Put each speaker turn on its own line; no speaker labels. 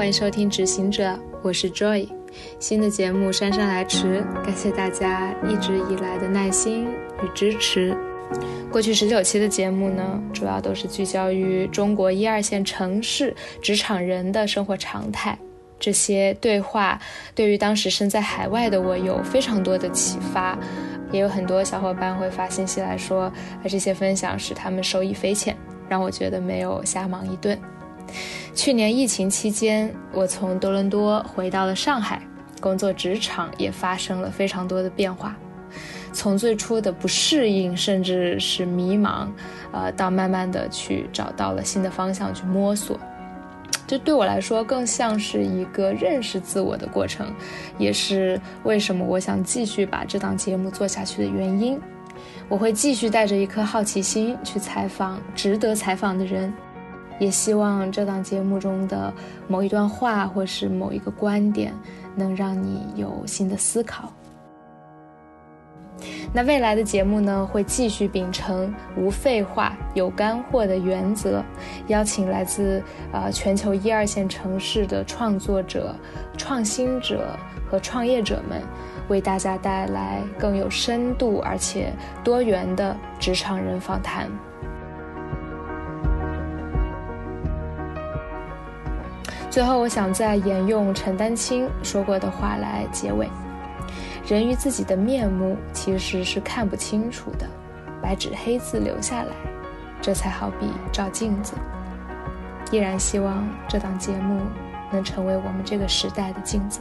欢迎收听《执行者》，我是 Joy。新的节目姗姗来迟，感谢大家一直以来的耐心与支持。过去十九期的节目呢，主要都是聚焦于中国一二线城市职场人的生活常态。这些对话对于当时身在海外的我有非常多的启发，也有很多小伙伴会发信息来说，这些分享使他们受益匪浅，让我觉得没有瞎忙一顿。去年疫情期间，我从多伦多回到了上海，工作职场也发生了非常多的变化。从最初的不适应，甚至是迷茫，呃，到慢慢的去找到了新的方向去摸索，这对我来说更像是一个认识自我的过程，也是为什么我想继续把这档节目做下去的原因。我会继续带着一颗好奇心去采访值得采访的人。也希望这档节目中的某一段话，或是某一个观点，能让你有新的思考。那未来的节目呢，会继续秉承无废话、有干货的原则，邀请来自啊全球一二线城市的创作者、创新者和创业者们，为大家带来更有深度而且多元的职场人访谈。最后，我想再沿用陈丹青说过的话来结尾：人与自己的面目其实是看不清楚的，白纸黑字留下来，这才好比照镜子。依然希望这档节目能成为我们这个时代的镜子。